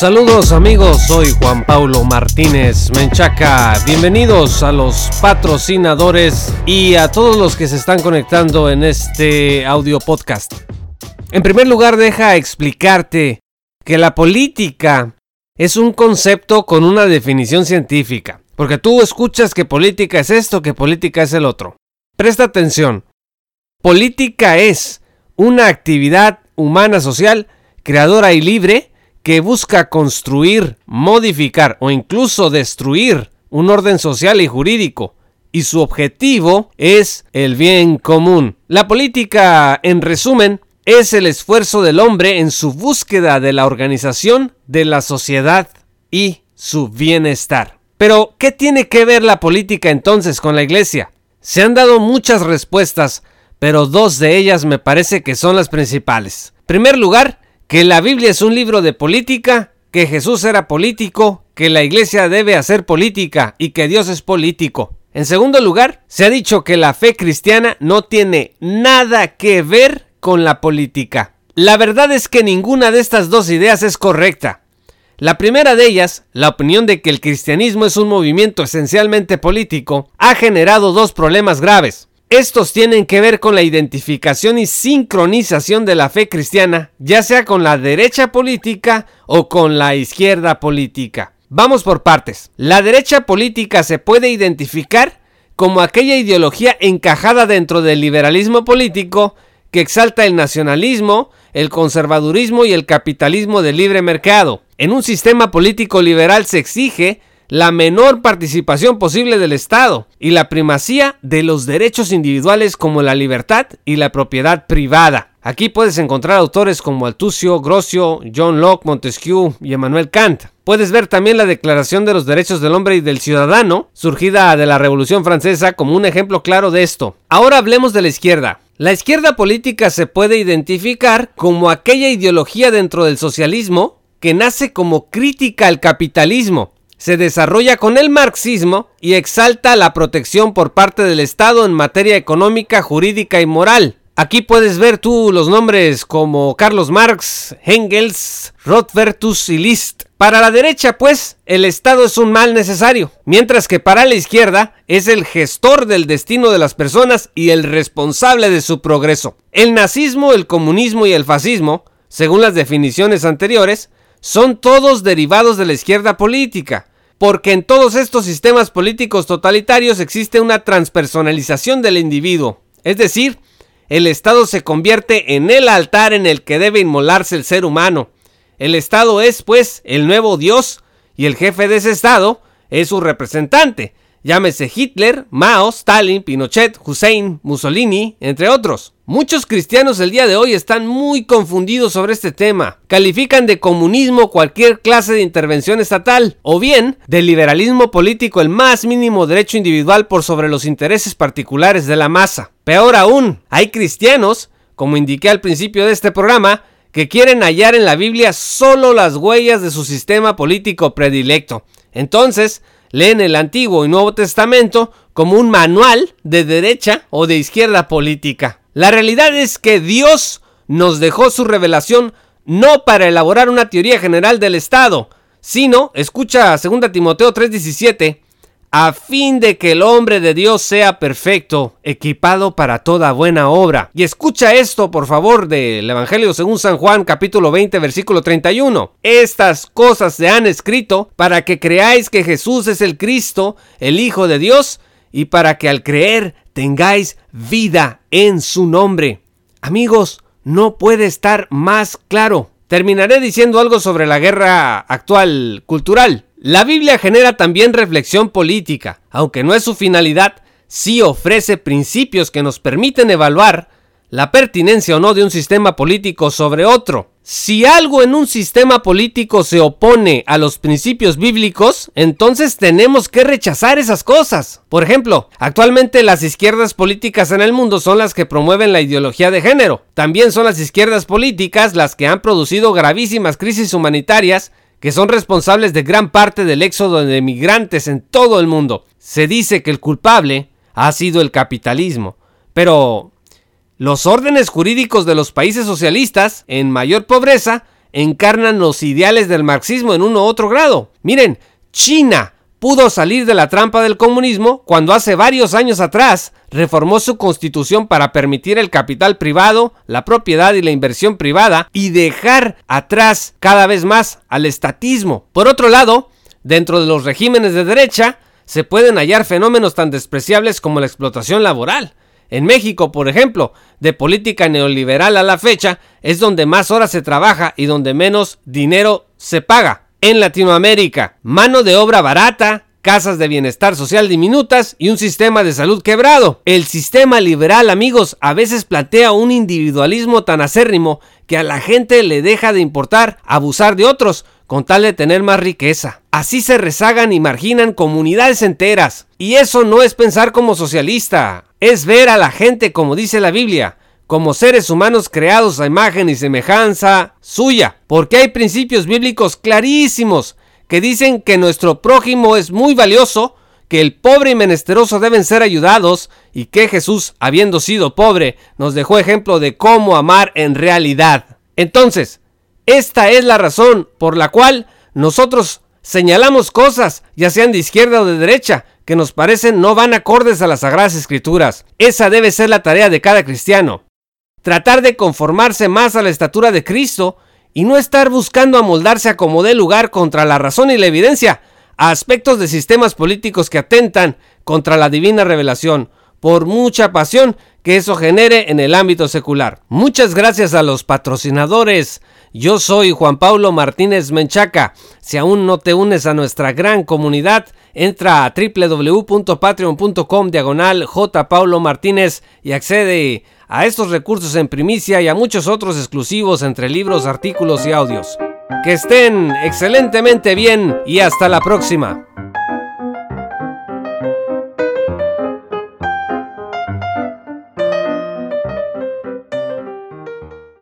Saludos amigos, soy Juan Paulo Martínez Menchaca. Bienvenidos a los patrocinadores y a todos los que se están conectando en este audio podcast. En primer lugar, deja explicarte que la política es un concepto con una definición científica. Porque tú escuchas que política es esto, que política es el otro. Presta atención. Política es una actividad humana social creadora y libre que busca construir, modificar o incluso destruir un orden social y jurídico. Y su objetivo es el bien común. La política, en resumen, es el esfuerzo del hombre en su búsqueda de la organización de la sociedad y su bienestar. Pero, ¿qué tiene que ver la política entonces con la iglesia? Se han dado muchas respuestas, pero dos de ellas me parece que son las principales. En primer lugar, que la Biblia es un libro de política, que Jesús era político, que la iglesia debe hacer política y que Dios es político. En segundo lugar, se ha dicho que la fe cristiana no tiene nada que ver con la política. La verdad es que ninguna de estas dos ideas es correcta. La primera de ellas, la opinión de que el cristianismo es un movimiento esencialmente político, ha generado dos problemas graves. Estos tienen que ver con la identificación y sincronización de la fe cristiana, ya sea con la derecha política o con la izquierda política. Vamos por partes. La derecha política se puede identificar como aquella ideología encajada dentro del liberalismo político que exalta el nacionalismo, el conservadurismo y el capitalismo de libre mercado. En un sistema político liberal se exige la menor participación posible del Estado y la primacía de los derechos individuales como la libertad y la propiedad privada. Aquí puedes encontrar autores como Altucio, Grocio, John Locke, Montesquieu y Emmanuel Kant. Puedes ver también la Declaración de los Derechos del Hombre y del Ciudadano, surgida de la Revolución Francesa, como un ejemplo claro de esto. Ahora hablemos de la izquierda. La izquierda política se puede identificar como aquella ideología dentro del socialismo que nace como crítica al capitalismo, se desarrolla con el marxismo y exalta la protección por parte del Estado en materia económica, jurídica y moral. Aquí puedes ver tú los nombres como Carlos Marx, Engels, Rothbertus y Liszt. Para la derecha, pues, el Estado es un mal necesario, mientras que para la izquierda es el gestor del destino de las personas y el responsable de su progreso. El nazismo, el comunismo y el fascismo, según las definiciones anteriores, son todos derivados de la izquierda política, porque en todos estos sistemas políticos totalitarios existe una transpersonalización del individuo, es decir, el Estado se convierte en el altar en el que debe inmolarse el ser humano, el Estado es, pues, el nuevo Dios y el jefe de ese Estado es su representante. Llámese Hitler, Mao, Stalin, Pinochet, Hussein, Mussolini, entre otros. Muchos cristianos el día de hoy están muy confundidos sobre este tema. Califican de comunismo cualquier clase de intervención estatal o bien de liberalismo político el más mínimo derecho individual por sobre los intereses particulares de la masa. Peor aún, hay cristianos, como indiqué al principio de este programa, que quieren hallar en la Biblia solo las huellas de su sistema político predilecto. Entonces, leen el Antiguo y Nuevo Testamento como un manual de derecha o de izquierda política. La realidad es que Dios nos dejó su revelación no para elaborar una teoría general del Estado, sino, escucha 2 Timoteo 3:17, a fin de que el hombre de Dios sea perfecto, equipado para toda buena obra. Y escucha esto, por favor, del Evangelio según San Juan capítulo 20 versículo 31. Estas cosas se han escrito para que creáis que Jesús es el Cristo, el Hijo de Dios, y para que al creer tengáis vida en su nombre. Amigos, no puede estar más claro. Terminaré diciendo algo sobre la guerra actual cultural. La Biblia genera también reflexión política, aunque no es su finalidad, sí ofrece principios que nos permiten evaluar la pertinencia o no de un sistema político sobre otro. Si algo en un sistema político se opone a los principios bíblicos, entonces tenemos que rechazar esas cosas. Por ejemplo, actualmente las izquierdas políticas en el mundo son las que promueven la ideología de género. También son las izquierdas políticas las que han producido gravísimas crisis humanitarias que son responsables de gran parte del éxodo de migrantes en todo el mundo. Se dice que el culpable ha sido el capitalismo, pero los órdenes jurídicos de los países socialistas en mayor pobreza encarnan los ideales del marxismo en uno u otro grado. Miren, China pudo salir de la trampa del comunismo cuando hace varios años atrás reformó su constitución para permitir el capital privado, la propiedad y la inversión privada y dejar atrás cada vez más al estatismo. Por otro lado, dentro de los regímenes de derecha se pueden hallar fenómenos tan despreciables como la explotación laboral. En México, por ejemplo, de política neoliberal a la fecha, es donde más horas se trabaja y donde menos dinero se paga en Latinoamérica. Mano de obra barata, casas de bienestar social diminutas y un sistema de salud quebrado. El sistema liberal, amigos, a veces plantea un individualismo tan acérrimo que a la gente le deja de importar abusar de otros con tal de tener más riqueza. Así se rezagan y marginan comunidades enteras. Y eso no es pensar como socialista, es ver a la gente como dice la Biblia, como seres humanos creados a imagen y semejanza suya, porque hay principios bíblicos clarísimos que dicen que nuestro prójimo es muy valioso, que el pobre y menesteroso deben ser ayudados y que Jesús, habiendo sido pobre, nos dejó ejemplo de cómo amar en realidad. Entonces, esta es la razón por la cual nosotros señalamos cosas, ya sean de izquierda o de derecha, que nos parecen no van acordes a las sagradas escrituras. Esa debe ser la tarea de cada cristiano tratar de conformarse más a la estatura de Cristo y no estar buscando amoldarse a como dé lugar contra la razón y la evidencia, a aspectos de sistemas políticos que atentan contra la divina revelación, por mucha pasión que eso genere en el ámbito secular. Muchas gracias a los patrocinadores. Yo soy Juan Pablo Martínez Menchaca. Si aún no te unes a nuestra gran comunidad, entra a www.patreon.com diagonal J. Martínez y accede a estos recursos en primicia y a muchos otros exclusivos entre libros, artículos y audios. Que estén excelentemente bien y hasta la próxima.